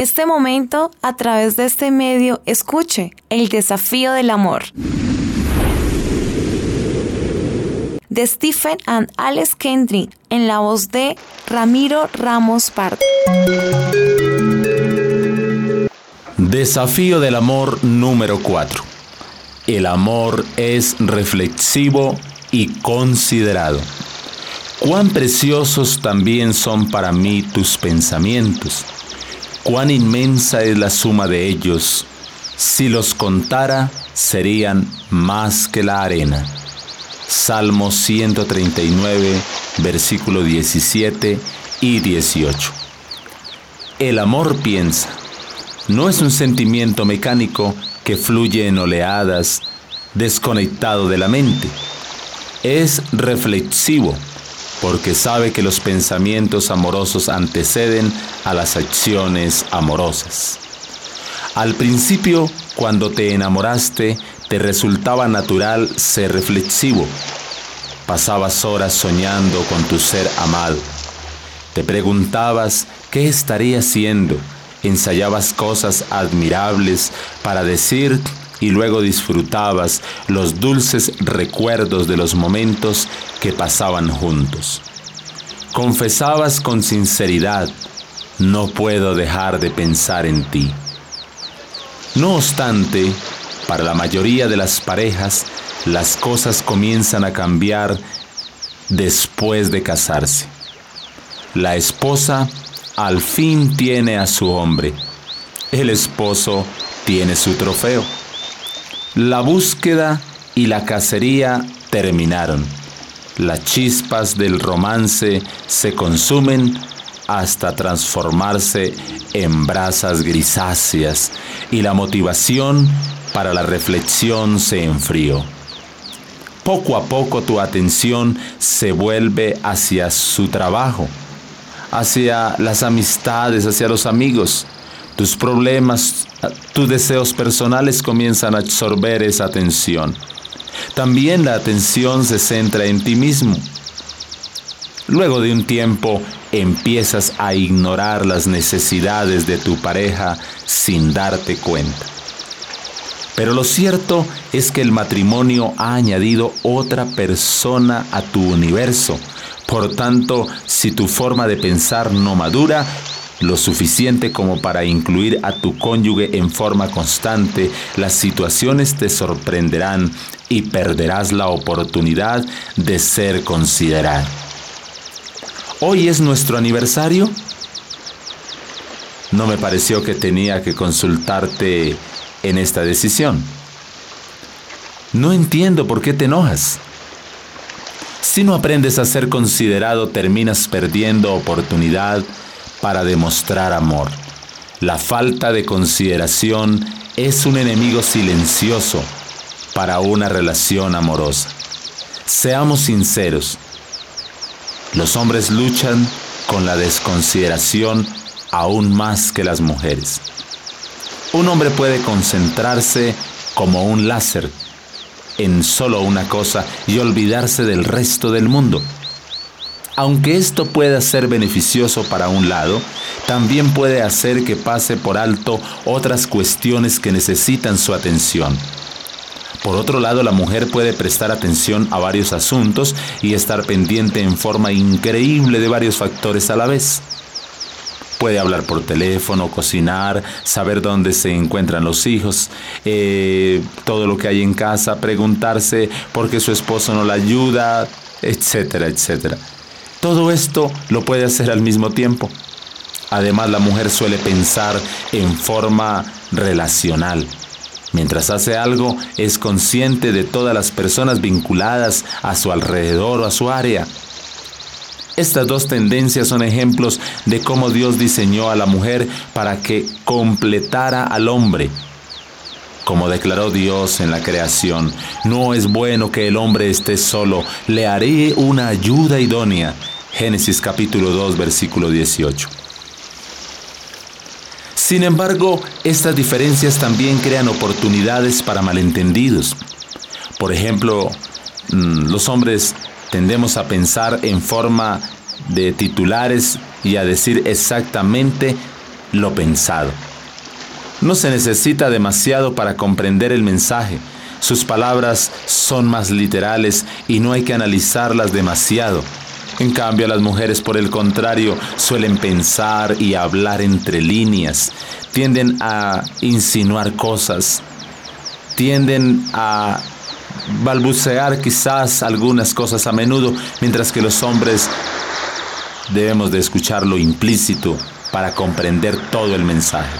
este momento, a través de este medio, escuche el desafío del amor. De Stephen and Alex Kendrick, en la voz de Ramiro Ramos Pardo. Desafío del amor número 4. El amor es reflexivo y considerado. Cuán preciosos también son para mí tus pensamientos. Cuán inmensa es la suma de ellos. Si los contara, serían más que la arena. Salmo 139, versículo 17 y 18. El amor piensa. No es un sentimiento mecánico que fluye en oleadas, desconectado de la mente. Es reflexivo, porque sabe que los pensamientos amorosos anteceden a las acciones amorosas. Al principio, cuando te enamoraste, te resultaba natural ser reflexivo. Pasabas horas soñando con tu ser amado. Te preguntabas qué estaría haciendo ensayabas cosas admirables para decir y luego disfrutabas los dulces recuerdos de los momentos que pasaban juntos. Confesabas con sinceridad, no puedo dejar de pensar en ti. No obstante, para la mayoría de las parejas, las cosas comienzan a cambiar después de casarse. La esposa al fin tiene a su hombre. El esposo tiene su trofeo. La búsqueda y la cacería terminaron. Las chispas del romance se consumen hasta transformarse en brasas grisáceas y la motivación para la reflexión se enfrió. Poco a poco tu atención se vuelve hacia su trabajo hacia las amistades, hacia los amigos. Tus problemas, tus deseos personales comienzan a absorber esa atención. También la atención se centra en ti mismo. Luego de un tiempo empiezas a ignorar las necesidades de tu pareja sin darte cuenta. Pero lo cierto es que el matrimonio ha añadido otra persona a tu universo, por tanto, si tu forma de pensar no madura, lo suficiente como para incluir a tu cónyuge en forma constante, las situaciones te sorprenderán y perderás la oportunidad de ser considerado. Hoy es nuestro aniversario. No me pareció que tenía que consultarte en esta decisión. No entiendo por qué te enojas. Si no aprendes a ser considerado, terminas perdiendo oportunidad para demostrar amor. La falta de consideración es un enemigo silencioso para una relación amorosa. Seamos sinceros, los hombres luchan con la desconsideración aún más que las mujeres. Un hombre puede concentrarse como un láser en solo una cosa y olvidarse del resto del mundo. Aunque esto pueda ser beneficioso para un lado, también puede hacer que pase por alto otras cuestiones que necesitan su atención. Por otro lado, la mujer puede prestar atención a varios asuntos y estar pendiente en forma increíble de varios factores a la vez. Puede hablar por teléfono, cocinar, saber dónde se encuentran los hijos, eh, todo lo que hay en casa, preguntarse por qué su esposo no la ayuda, etcétera, etcétera. Todo esto lo puede hacer al mismo tiempo. Además, la mujer suele pensar en forma relacional. Mientras hace algo, es consciente de todas las personas vinculadas a su alrededor o a su área. Estas dos tendencias son ejemplos de cómo Dios diseñó a la mujer para que completara al hombre. Como declaró Dios en la creación, no es bueno que el hombre esté solo, le haré una ayuda idónea. Génesis capítulo 2 versículo 18. Sin embargo, estas diferencias también crean oportunidades para malentendidos. Por ejemplo, mm, los hombres tendemos a pensar en forma de titulares y a decir exactamente lo pensado. No se necesita demasiado para comprender el mensaje. Sus palabras son más literales y no hay que analizarlas demasiado. En cambio, las mujeres, por el contrario, suelen pensar y hablar entre líneas, tienden a insinuar cosas, tienden a balbucear quizás algunas cosas a menudo, mientras que los hombres debemos de escuchar lo implícito para comprender todo el mensaje.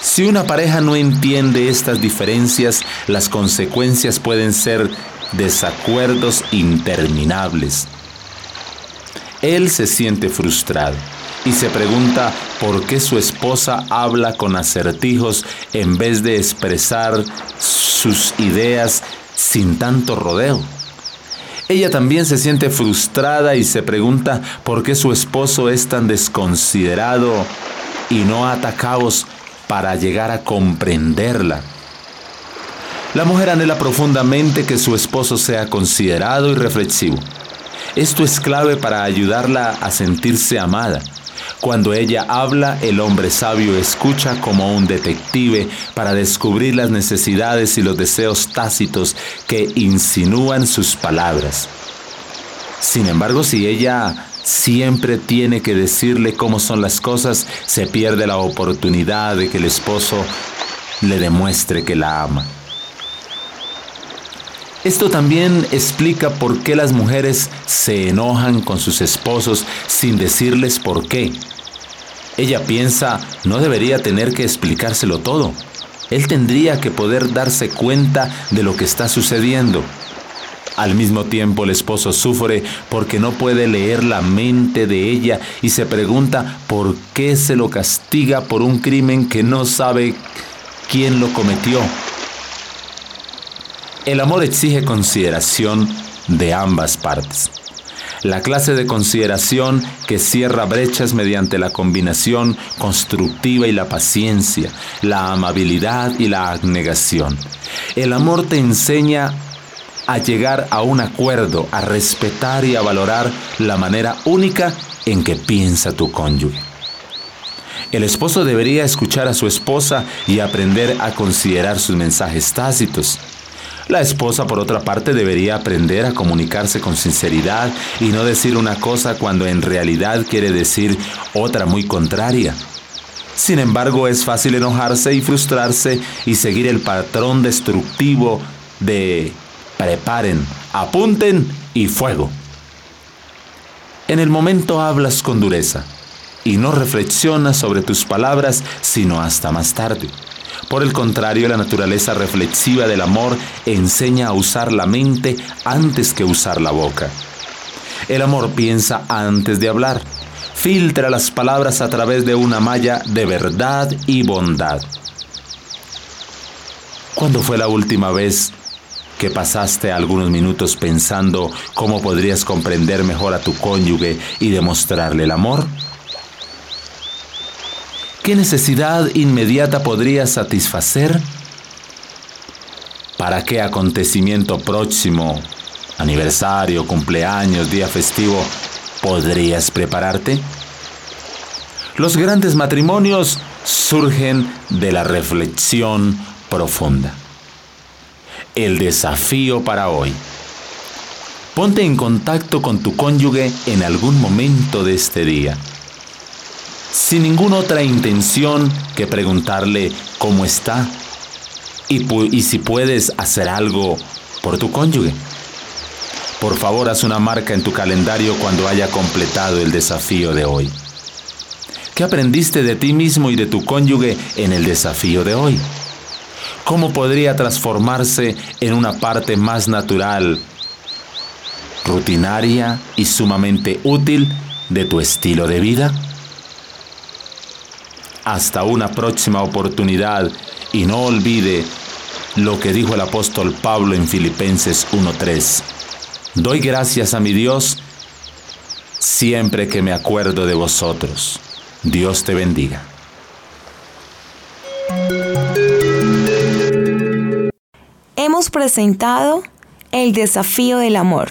Si una pareja no entiende estas diferencias, las consecuencias pueden ser desacuerdos interminables. Él se siente frustrado y se pregunta por qué su esposa habla con acertijos en vez de expresar sus ideas sin tanto rodeo. Ella también se siente frustrada y se pregunta por qué su esposo es tan desconsiderado y no ata cabos para llegar a comprenderla. La mujer anhela profundamente que su esposo sea considerado y reflexivo. Esto es clave para ayudarla a sentirse amada. Cuando ella habla, el hombre sabio escucha como un detective para descubrir las necesidades y los deseos tácitos que insinúan sus palabras. Sin embargo, si ella siempre tiene que decirle cómo son las cosas, se pierde la oportunidad de que el esposo le demuestre que la ama. Esto también explica por qué las mujeres se enojan con sus esposos sin decirles por qué. Ella piensa, no debería tener que explicárselo todo. Él tendría que poder darse cuenta de lo que está sucediendo. Al mismo tiempo el esposo sufre porque no puede leer la mente de ella y se pregunta por qué se lo castiga por un crimen que no sabe quién lo cometió. El amor exige consideración de ambas partes. La clase de consideración que cierra brechas mediante la combinación constructiva y la paciencia, la amabilidad y la abnegación. El amor te enseña a llegar a un acuerdo, a respetar y a valorar la manera única en que piensa tu cónyuge. El esposo debería escuchar a su esposa y aprender a considerar sus mensajes tácitos. La esposa, por otra parte, debería aprender a comunicarse con sinceridad y no decir una cosa cuando en realidad quiere decir otra muy contraria. Sin embargo, es fácil enojarse y frustrarse y seguir el patrón destructivo de preparen, apunten y fuego. En el momento hablas con dureza y no reflexionas sobre tus palabras sino hasta más tarde. Por el contrario, la naturaleza reflexiva del amor enseña a usar la mente antes que usar la boca. El amor piensa antes de hablar, filtra las palabras a través de una malla de verdad y bondad. ¿Cuándo fue la última vez que pasaste algunos minutos pensando cómo podrías comprender mejor a tu cónyuge y demostrarle el amor? ¿Qué necesidad inmediata podrías satisfacer? ¿Para qué acontecimiento próximo, aniversario, cumpleaños, día festivo, podrías prepararte? Los grandes matrimonios surgen de la reflexión profunda. El desafío para hoy. Ponte en contacto con tu cónyuge en algún momento de este día sin ninguna otra intención que preguntarle cómo está y, si puedes hacer algo por tu cónyuge. Por favor, haz una marca en tu calendario cuando haya completado el desafío de hoy. ¿Qué aprendiste de ti mismo y de tu cónyuge en el desafío de hoy? ¿Cómo podría transformarse en una parte más natural, rutinaria y sumamente útil de tu estilo de vida? Hasta una próxima oportunidad y no olvide lo que dijo el apóstol Pablo en Filipenses 1.3. Doy gracias a mi Dios siempre que me acuerdo de vosotros. Dios te bendiga. Hemos presentado el desafío del amor.